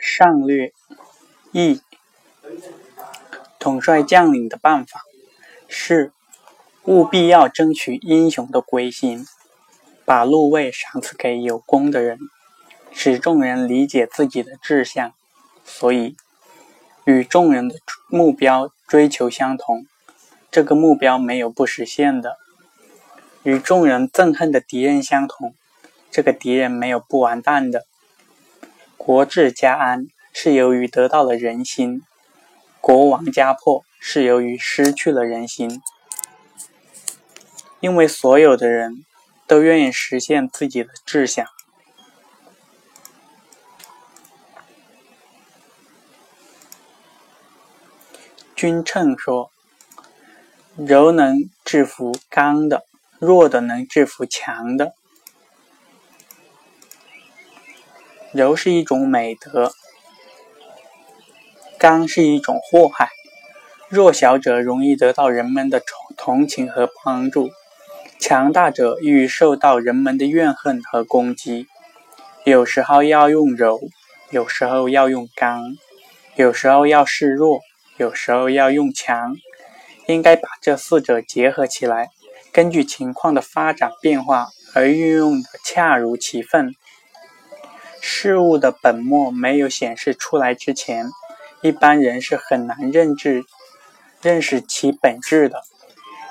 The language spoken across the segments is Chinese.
上略一统帅将领的办法是务必要争取英雄的归心，把禄位赏赐给有功的人，使众人理解自己的志向，所以与众人的目标追求相同。这个目标没有不实现的。与众人憎恨的敌人相同，这个敌人没有不完蛋的。国治家安是由于得到了人心，国亡家破是由于失去了人心。因为所有的人都愿意实现自己的志向。君称说：“柔能制服刚的。”弱的能制服强的，柔是一种美德，刚是一种祸害。弱小者容易得到人们的同情和帮助，强大者易于受到人们的怨恨和攻击。有时候要用柔，有时候要用刚，有时候要示弱，有时候要用强，应该把这四者结合起来。根据情况的发展变化而运用的恰如其分。事物的本末没有显示出来之前，一般人是很难认知、认识其本质的。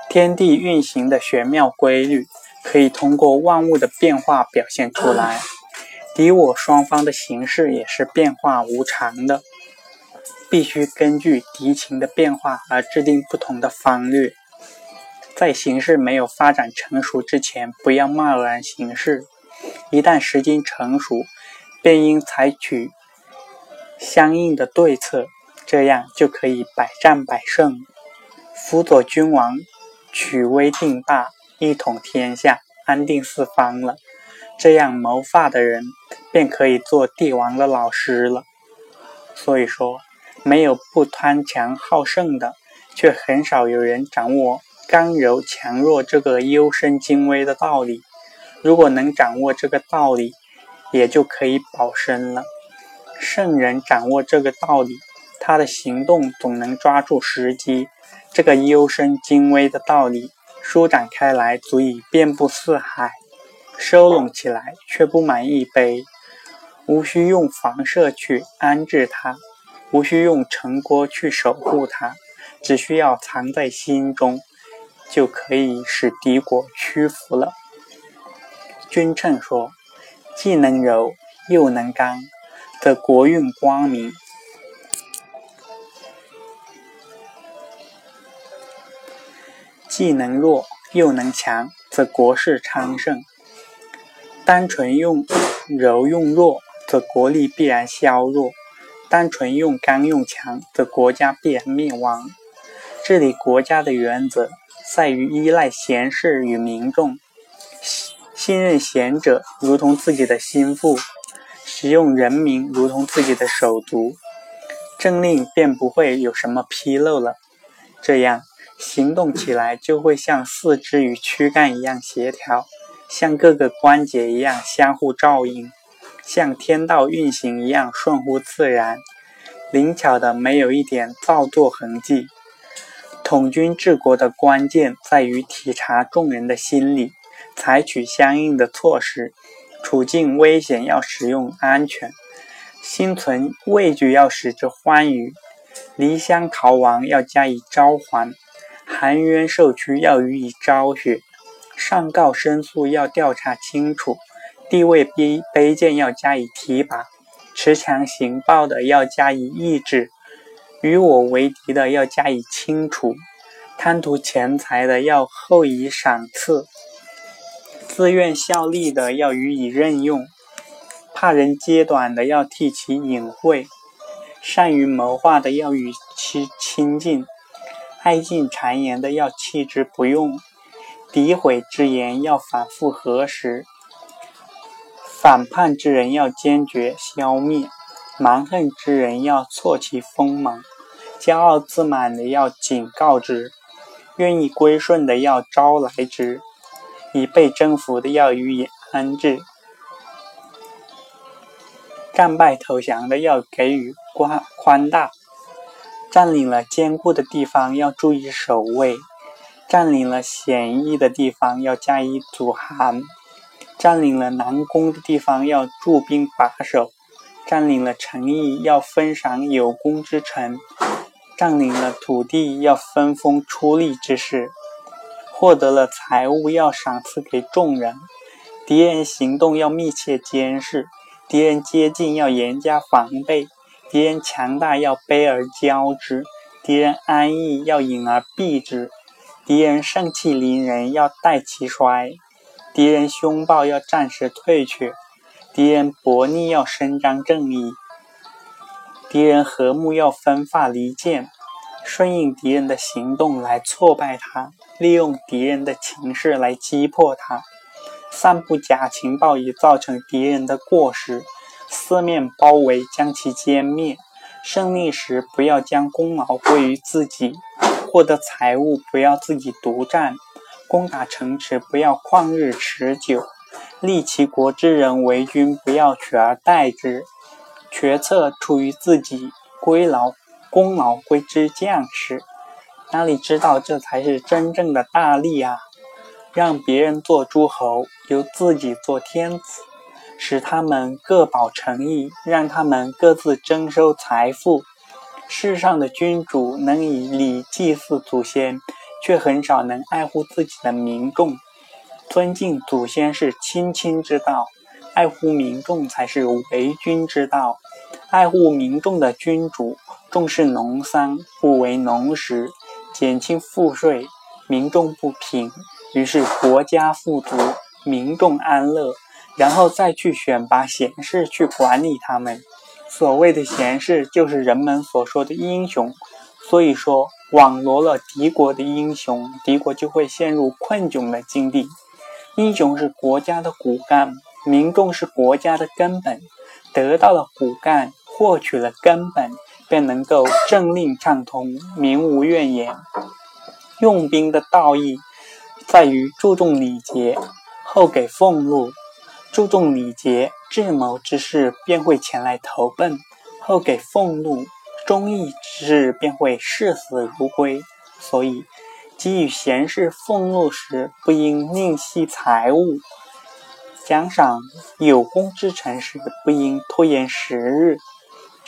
天地运行的玄妙规律，可以通过万物的变化表现出来。敌我双方的形势也是变化无常的，必须根据敌情的变化而制定不同的方略。在形势没有发展成熟之前，不要贸然行事；一旦时机成熟，便应采取相应的对策，这样就可以百战百胜，辅佐君王取威定霸，一统天下，安定四方了。这样谋划的人便可以做帝王的老师了。所以说，没有不贪强好胜的，却很少有人掌握。刚柔强弱这个幽深精微的道理，如果能掌握这个道理，也就可以保身了。圣人掌握这个道理，他的行动总能抓住时机。这个幽深精微的道理舒展开来，足以遍布四海；收拢起来却不满一杯。无需用房舍去安置它，无需用城郭去守护它，只需要藏在心中。就可以使敌国屈服了。君称说：“既能柔又能刚，则国运光明；既能弱又能强，则国势昌盛。单纯用柔用弱，则国力必然削弱；单纯用刚用强，则国家必然灭亡。治理国家的原则。”在于依赖贤士与民众，信任贤者如同自己的心腹，使用人民如同自己的手足，政令便不会有什么纰漏了。这样行动起来就会像四肢与躯干一样协调，像各个关节一样相互照应，像天道运行一样顺乎自然，灵巧的没有一点造作痕迹。统军治国的关键在于体察众人的心理，采取相应的措施。处境危险要使用安全，心存畏惧要使之欢愉，离乡逃亡要加以招还，含冤受屈要予以昭雪，上告申诉要调查清楚，地位卑卑贱要加以提拔，持强行暴的要加以抑制。与我为敌的要加以清除，贪图钱财的要厚以赏赐，自愿效力的要予以任用，怕人揭短的要替其隐晦，善于谋划的要与其亲近，爱尽谗言的要弃之不用，诋毁之言要反复核实，反叛之人要坚决消灭。蛮横之人要挫其锋芒，骄傲自满的要警告之，愿意归顺的要招来之，已被征服的要予以安置。战败投降的要给予宽宽大，占领了坚固的地方要注意守卫，占领了险易的地方要加以阻寒，占领了难攻的地方要驻兵把守，占领了城邑要分赏有功之臣，占领了土地要分封出力之士。获得了财物要赏赐给众人，敌人行动要密切监视，敌人接近要严加防备，敌人强大要卑而骄之，敌人安逸要隐而避之，敌人盛气凌人要待其衰，敌人凶暴要暂时退却，敌人薄逆要伸张正义，敌人和睦要分发离间。顺应敌人的行动来挫败他，利用敌人的情势来击破他，散布假情报以造成敌人的过失，四面包围将其歼灭。胜利时不要将功劳归于自己，获得财物不要自己独占，攻打城池不要旷日持久，立其国之人为君不要取而代之，决策出于自己，归劳。功劳归之将士，哪里知道这才是真正的大利啊！让别人做诸侯，由自己做天子，使他们各保诚意，让他们各自征收财富。世上的君主能以礼祭祀祖先，却很少能爱护自己的民众。尊敬祖先是亲亲之道，爱护民众才是为君之道。爱护民众的君主。重视农桑，不为农时，减轻赋税，民众不平，于是国家富足，民众安乐，然后再去选拔贤士去管理他们。所谓的贤士，就是人们所说的英雄。所以说，网罗了敌国的英雄，敌国就会陷入困窘的境地。英雄是国家的骨干，民众是国家的根本。得到了骨干，获取了根本。便能够政令畅通，民无怨言。用兵的道义在于注重礼节，后给俸禄；注重礼节，智谋之士便会前来投奔，后给俸禄；忠义之士便会视死如归。所以，给予贤士俸禄时，不应吝惜财物；奖赏有功之臣时，不应拖延时日。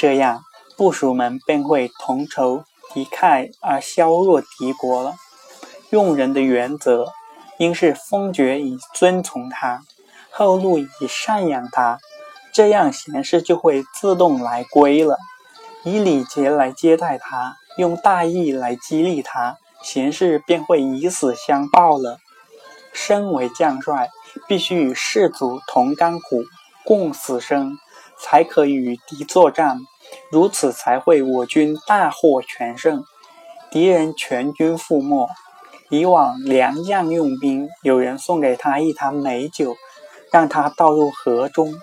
这样。部属们便会同仇敌忾而削弱敌国了。用人的原则应是封爵以尊从他，后禄以赡养他，这样贤士就会自动来归了。以礼节来接待他，用大义来激励他，贤士便会以死相报了。身为将帅，必须与士卒同甘苦，共死生，才可与敌作战。如此才会我军大获全胜，敌人全军覆没。以往良将用兵，有人送给他一坛美酒，让他倒入河中，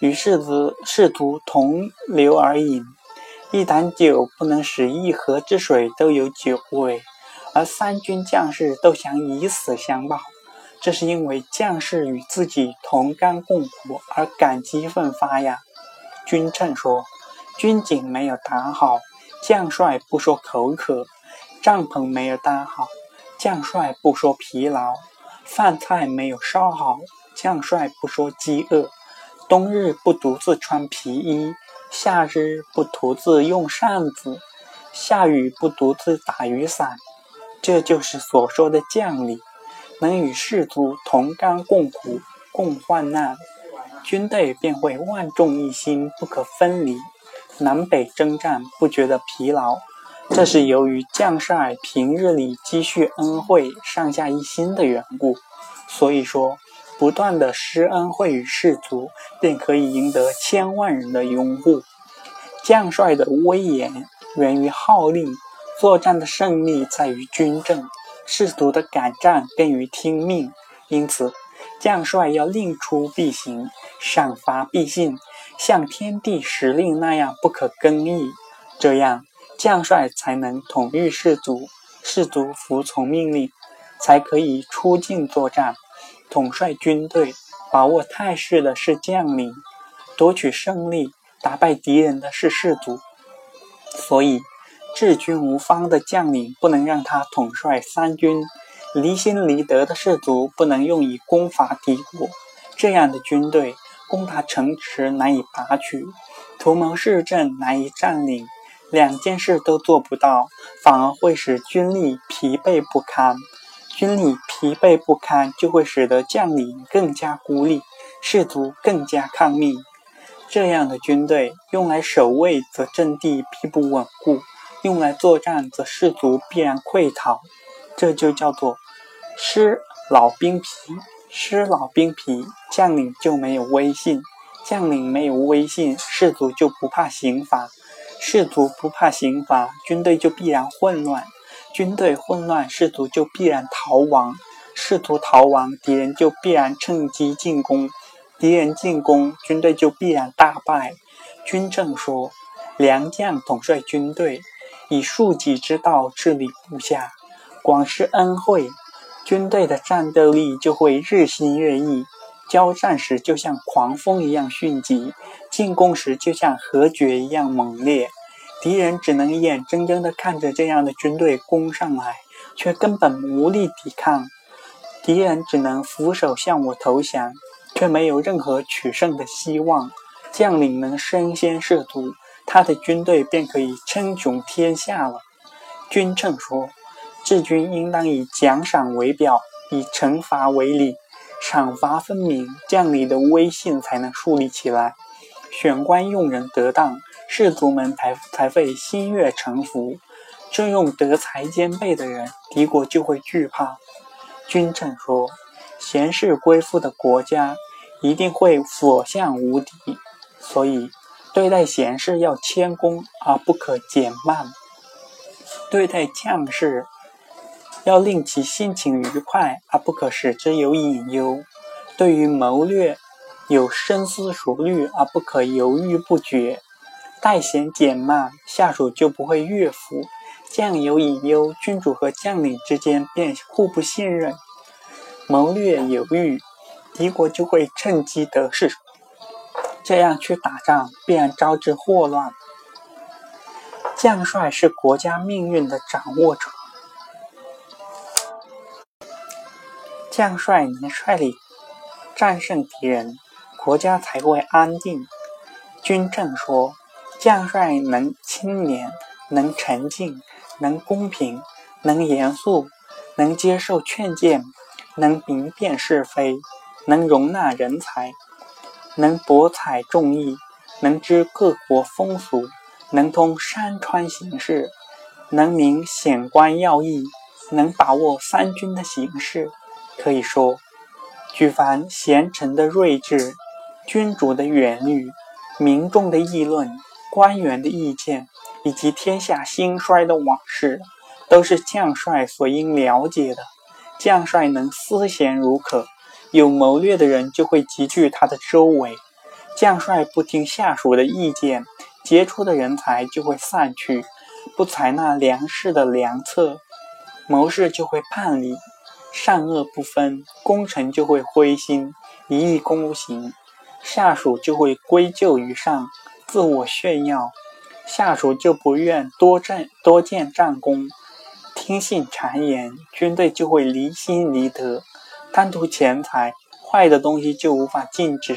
与士子试图同流而饮。一坛酒不能使一河之水都有酒味，而三军将士都想以死相报，这是因为将士与自己同甘共苦而感激奋发呀。君称说。军警没有打好，将帅不说口渴；帐篷没有搭好，将帅不说疲劳；饭菜没有烧好，将帅不说饥饿。冬日不独自穿皮衣，夏日不独自用扇子，下雨不独自打雨伞。这就是所说的将领，能与士卒同甘共苦、共患难，军队便会万众一心，不可分离。南北征战不觉得疲劳，这是由于将帅平日里积蓄恩惠，上下一心的缘故。所以说，不断的施恩惠于士卒，便可以赢得千万人的拥护。将帅的威严源于号令，作战的胜利在于军政，士卒的敢战便于听命。因此，将帅要令出必行，赏罚必信。像天地时令那样不可更易，这样将帅才能统御士卒，士卒服从命令，才可以出境作战。统帅军队、把握态势的是将领，夺取胜利打败敌人的是士卒，所以治军无方的将领不能让他统帅三军，离心离德的士卒不能用以攻伐敌国。这样的军队，攻打城池难以拔取，图谋市镇难以占领，两件事都做不到，反而会使军力疲惫不堪。军力疲惫不堪，就会使得将领更加孤立，士卒更加抗命。这样的军队用来守卫，则阵地必不稳固；用来作战，则士卒必然溃逃。这就叫做失老兵皮。失老兵皮，将领就没有威信；将领没有威信，士卒就不怕刑罚；士卒不怕刑罚，军队就必然混乱；军队混乱，士卒就必然逃亡；士卒逃亡，敌人就必然趁机进攻。敌人进攻，军队就必然大败。军政说：良将统帅军队，以庶己之道治理部下，广施恩惠，军队的战斗力就会日新月异。交战时就像狂风一样迅疾，进攻时就像河决一样猛烈。敌人只能眼睁睁地看着这样的军队攻上来，却根本无力抵抗。敌人只能俯首向我投降。却没有任何取胜的希望。将领能身先士卒，他的军队便可以称雄天下了。君称说：“治军应当以奖赏为表，以惩罚为礼，赏罚分明，将领的威信才能树立起来。选官用人得当，士卒们才才会心悦诚服。这用德才兼备的人，敌国就会惧怕。”君称说。贤士归附的国家一定会所向无敌，所以对待贤士要谦恭而不可减慢；对待将士要令其心情愉快而不可使之有隐忧；对于谋略有深思熟虑而不可犹豫不决。待贤减慢，下属就不会悦服；将有隐忧，君主和将领之间便互不信任。谋略有余，敌国就会趁机得势，这样去打仗必然招致祸乱。将帅是国家命运的掌握者，将帅能率领战胜敌人，国家才会安定。军政说，将帅能清廉，能沉静，能公平，能严肃，能接受劝谏。能明辨是非，能容纳人才，能博采众议，能知各国风俗，能通山川形势，能明显关要义，能把握三军的形势。可以说，举凡贤臣的睿智、君主的远虑、民众的议论、官员的意见，以及天下兴衰的往事，都是将帅所应了解的。将帅能思贤如渴，有谋略的人就会集聚他的周围。将帅不听下属的意见，杰出的人才就会散去；不采纳良士的良策，谋士就会叛离；善恶不分，功臣就会灰心，一意孤行；下属就会归咎于上，自我炫耀；下属就不愿多战多建战功。听信谗言，军队就会离心离德；贪图钱财，坏的东西就无法禁止；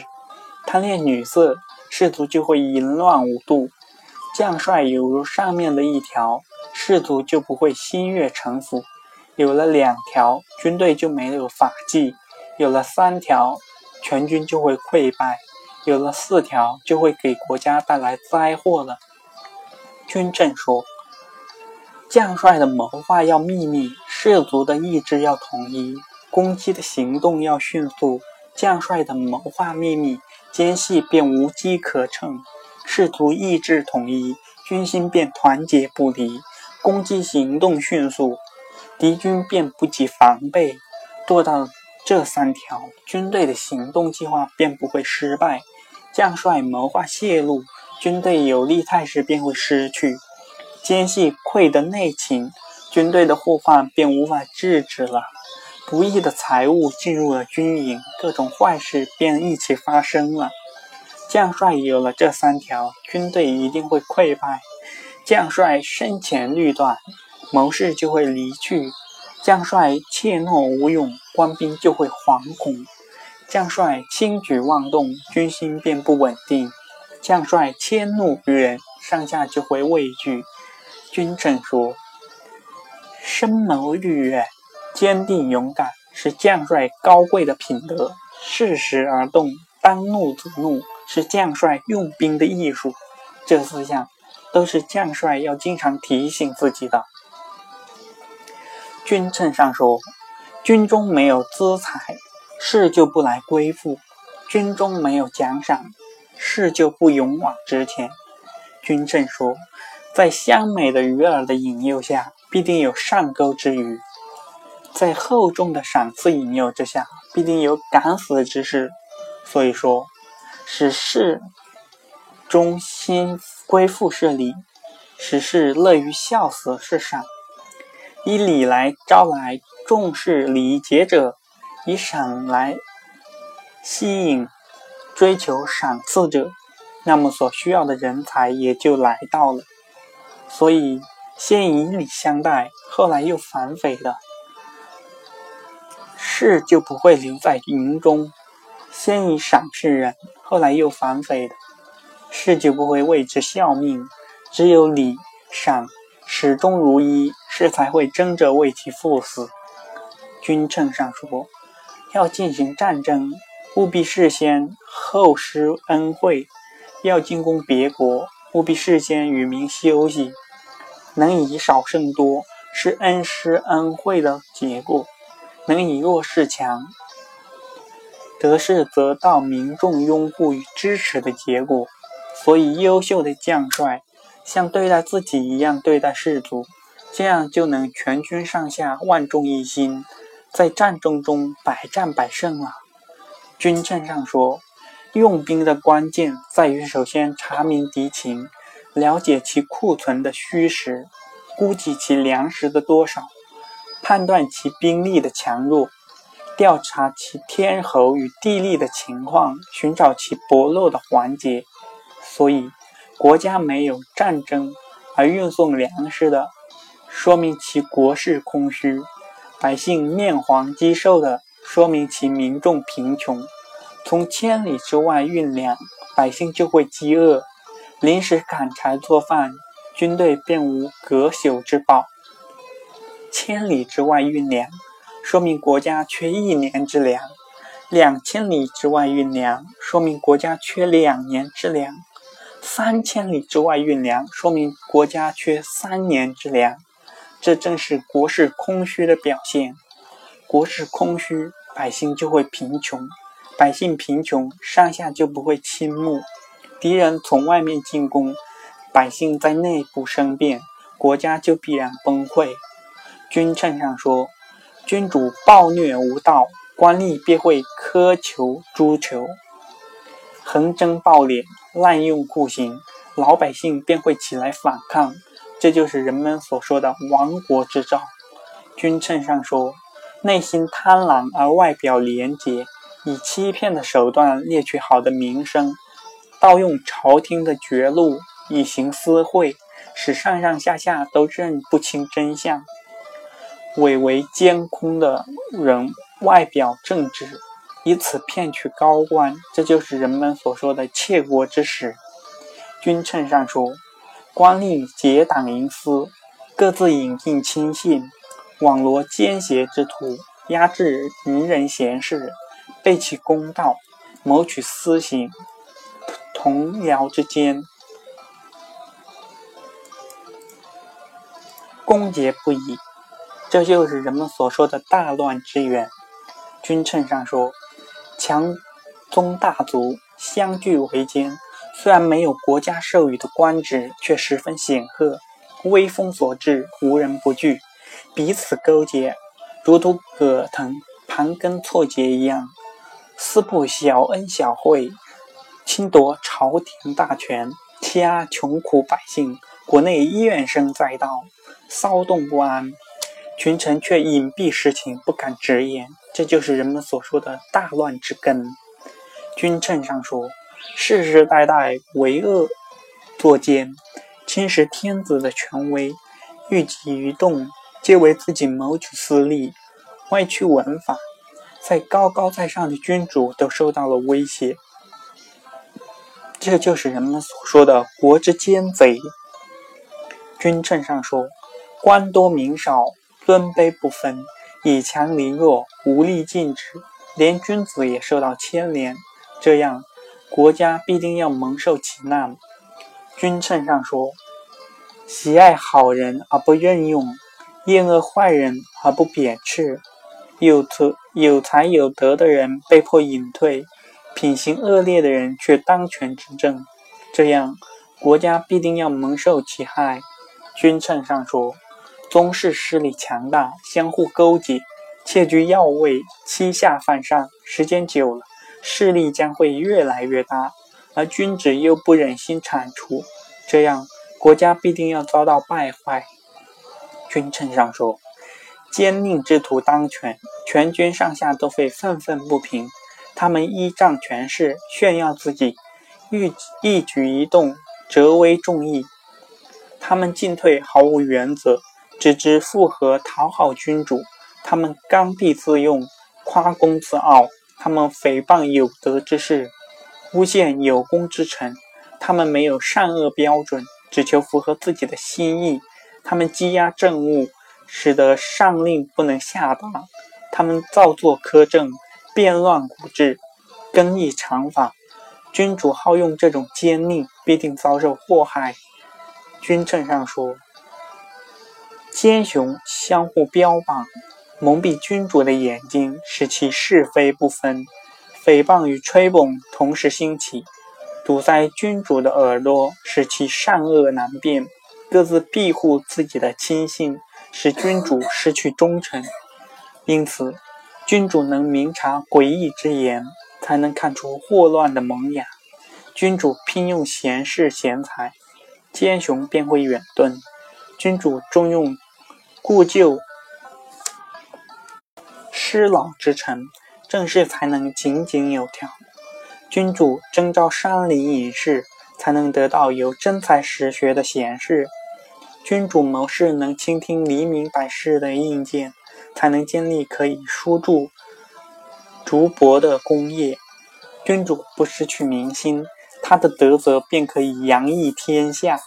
贪恋女色，士卒就会淫乱无度。将帅犹如上面的一条，士卒就不会心悦诚服；有了两条，军队就没有法纪；有了三条，全军就会溃败；有了四条，就会给国家带来灾祸了。军政说。将帅的谋划要秘密，士卒的意志要统一，攻击的行动要迅速。将帅的谋划秘密，奸细便无机可乘；士卒意志统一，军心便团结不离。攻击行动迅速，敌军便不及防备。做到这三条，军队的行动计划便不会失败。将帅谋划泄露，军队有利态势便会失去。奸细窥得内情，军队的祸患便无法制止了。不义的财物进入了军营，各种坏事便一起发生了。将帅有了这三条，军队一定会溃败。将帅身前虑断，谋士就会离去；将帅怯懦无勇，官兵就会惶恐；将帅轻举妄动，军心便不稳定；将帅迁怒于人，上下就会畏惧。君臣说。深谋虑远，坚定勇敢，是将帅高贵的品德；适时而动，当怒则怒，是将帅用兵的艺术。这四项都是将帅要经常提醒自己的。君臣上说：“军中没有资财，事就不来归附；军中没有奖赏，事就不勇往直前。”君臣说：“在香美的鱼饵的引诱下。”必定有上钩之鱼，在厚重的赏赐引诱之下，必定有敢死之士。所以说，使事中心归附是礼，使事乐于笑死是赏。以礼来招来重视礼节者，以赏来吸引追求赏赐者，那么所需要的人才也就来到了。所以。先以礼相待，后来又反匪的事就不会留在营中；先以赏识人，后来又反匪的事就不会为之效命。只有礼赏始终如一，事才会争着为其赴死。君称上说，要进行战争，务必事先厚施恩惠；要进攻别国，务必事先与民休息。能以少胜多，是恩师恩惠的结果；能以弱势强，得势则到民众拥护与支持的结果。所以，优秀的将帅像对待自己一样对待士卒，这样就能全军上下万众一心，在战争中百战百胜了。军政上说，用兵的关键在于首先查明敌情。了解其库存的虚实，估计其粮食的多少，判断其兵力的强弱，调查其天候与地利的情况，寻找其薄弱的环节。所以，国家没有战争而运送粮食的，说明其国势空虚；百姓面黄肌瘦的，说明其民众贫穷。从千里之外运粮，百姓就会饥饿。临时砍柴做饭，军队便无隔朽之宝；千里之外运粮，说明国家缺一年之粮；两千里之外运粮，说明国家缺两年之粮；三千里之外运粮，说明国家缺三年之粮。这正是国势空虚的表现。国势空虚，百姓就会贫穷；百姓贫穷，上下就不会倾慕。敌人从外面进攻，百姓在内部生变，国家就必然崩溃。君称上说：“君主暴虐无道，官吏便会苛求诛求；横征暴敛，滥用酷刑，老百姓便会起来反抗。这就是人们所说的亡国之兆。”君称上说：“内心贪婪而外表廉洁，以欺骗的手段猎取好的名声。”盗用朝廷的绝路以行私贿，使上上下下都认不清真相。伪为监空的人，外表正直，以此骗取高官，这就是人们所说的窃国之实。君称上说，官吏结党营私，各自引进亲信，网罗奸邪之徒，压制愚人贤士，背弃公道，谋取私刑。同僚之间，攻讦不已，这就是人们所说的大乱之源。君称上说，强宗大族相聚为奸，虽然没有国家授予的官职，却十分显赫，威风所至，无人不惧。彼此勾结，如同葛藤盘根错节一样，撕破小恩小惠。侵夺朝廷大权，欺压穷苦百姓，国内怨声载道，骚动不安，群臣却隐蔽实情，不敢直言，这就是人们所说的大乱之根。君臣上说，世世代代为恶作奸，侵蚀天子的权威，欲己一动，皆为自己谋取私利，歪曲文法，在高高在上的君主都受到了威胁。这就是人们所说的“国之奸贼”。君称上说：“官多民少，尊卑不分，以强凌弱，无力禁止，连君子也受到牵连。这样，国家必定要蒙受其难。”君称上说：“喜爱好人而不任用，厌恶坏人而不贬斥，有才有才有德的人被迫隐退，品行恶劣的人却当权执政，这样国家必定要蒙受其害。”君称上说：“宗室势力强大，相互勾结，窃居要位，欺下犯上。时间久了，势力将会越来越大，而君子又不忍心铲除，这样国家必定要遭到败坏。”君称上说：“奸佞之徒当权，全军上下都会愤愤不平。他们依仗权势，炫耀自己，欲一举一动折为众议。”他们进退毫无原则，只知附和讨好君主。他们刚愎自用，夸功自傲。他们诽谤有德之士，诬陷有功之臣。他们没有善恶标准，只求符合自己的心意。他们积压政务，使得上令不能下达。他们造作苛政，变乱古制，更易常法。君主好用这种奸佞，必定遭受祸害。君称上说：“奸雄相互标榜，蒙蔽君主的眼睛，使其是非不分；诽谤与吹捧同时兴起，堵塞君主的耳朵，使其善恶难辨；各自庇护自己的亲信，使君主失去忠诚。因此，君主能明察诡异之言，才能看出祸乱的萌芽。君主聘用贤士贤才。”奸雄便会远遁，君主重用故旧知老之臣，政事才能井井有条。君主征召山林隐士，才能得到有真才实学的贤士。君主谋士能倾听黎民百姓的意见，才能建立可以输注竹帛的工业。君主不失去民心。他的德泽便可以洋溢天下。